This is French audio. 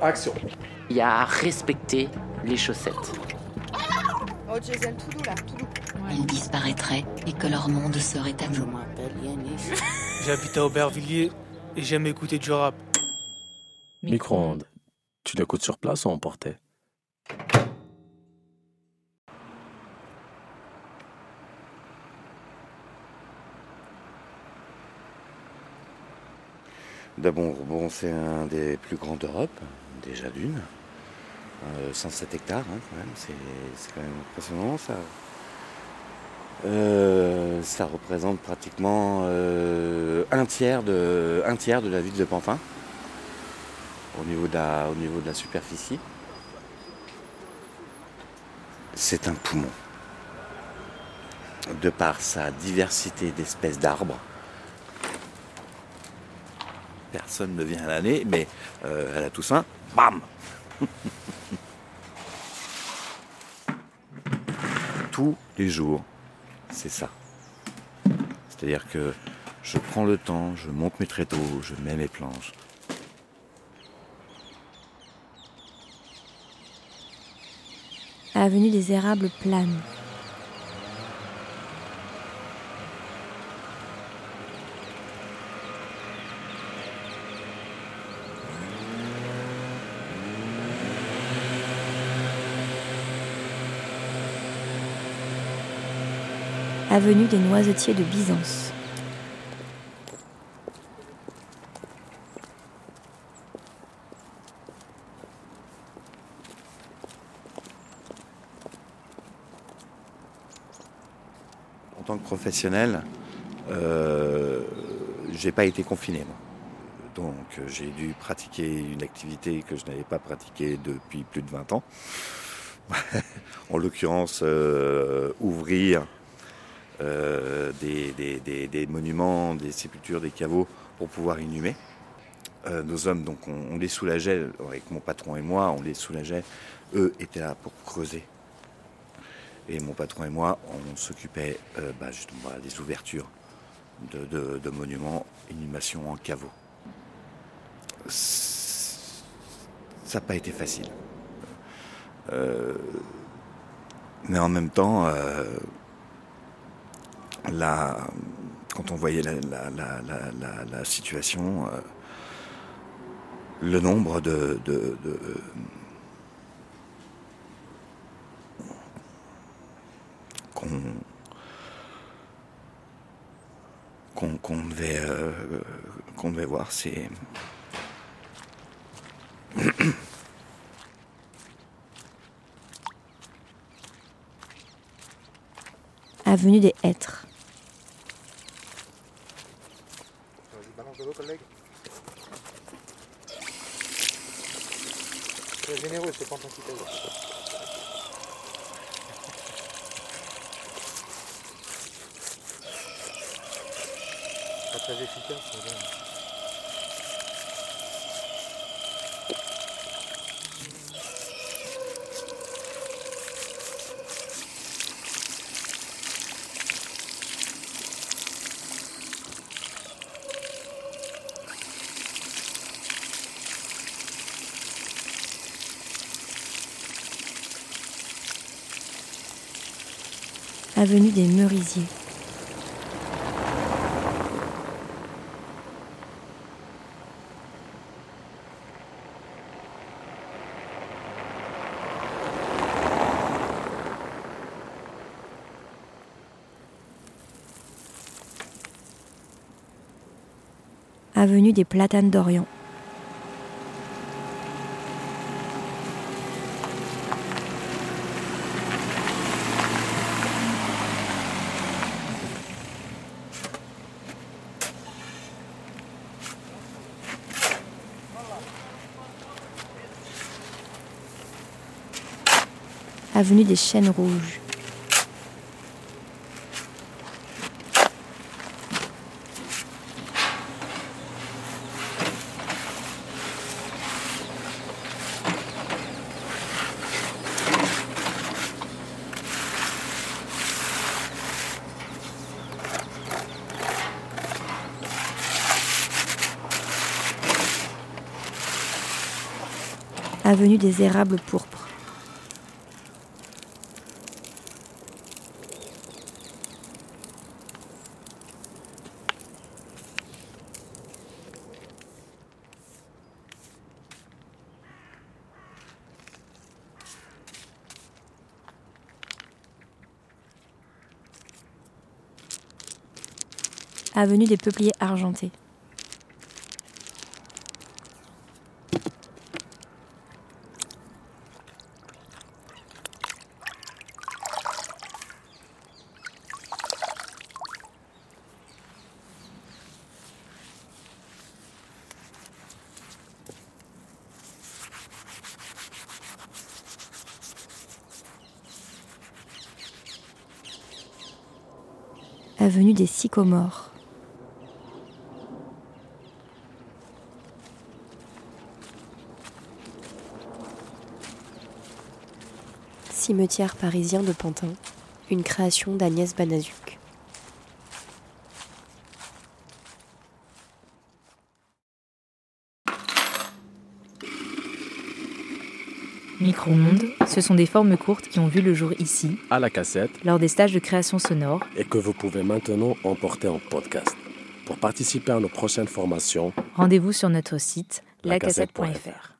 Action. Il y a à respecter les chaussettes. Oh, Jason, tout doux là, tout doux. Ils disparaîtraient et que leur monde serait à nous. J'habite à Aubervilliers et j'aime écouter du rap. Micro-ondes. Tu l'écoutes sur place ou emporté D'abord, bon, c'est un des plus grands d'Europe, déjà d'une. Euh, 107 hectares, hein, quand même, c'est quand même impressionnant ça. Euh, ça représente pratiquement euh, un, tiers de, la ville de Pantin au niveau de la superficie. C'est un poumon. De par sa diversité d'espèces d'arbres, personne ne vient à l'année, mais euh, à la Toussaint, bam Tous les jours, c'est ça. C'est-à-dire que je prends le temps, je monte mes tréteaux, je mets mes planches. Avenue des Érables plane. Avenue des Noisetiers de Byzance. En tant que professionnel, euh, j'ai pas été confiné. moi. Donc j'ai dû pratiquer une activité que je n'avais pas pratiquée depuis plus de 20 ans. en l'occurrence, euh, ouvrir euh, des, monuments, des sépultures, des caveaux pour pouvoir inhumer. Euh, nos hommes, donc on, les soulageait, avec mon patron et moi, on les soulageait. Eux étaient là pour creuser. Et mon patron et moi, on s'occupait euh, bah, justement voilà, des ouvertures de, de- monuments, inhumation en caveau. C'est- Ça n'a pas été facile. Euh, mais en même temps, là, quand on voyait la, la- la- la- la- la situation, euh, le nombre de, de- qu'on devait, euh, devait voir, c'est Avenue des Hêtres. Balance de l'eau, collègue. C'est généreux, c'est pas qui paye. Pas très efficace, Avenue des Merisiers. Avenue des Platanes d'Orient. avenue des Chênes Rouges. avenue des érables pourpres. Avenue des Peupliers Argentés. Avenue des Sycomores. Cimetière parisien de Pantin, une création d'Agnès Banazuc. Micro-ondes, ce sont des formes courtes qui ont vu le jour ici, À la cassette lors des stages de création sonore, et que vous pouvez maintenant emporter en podcast. Pour participer à nos prochaines formations, rendez-vous sur notre site lacassette.fr. lacassette.fr.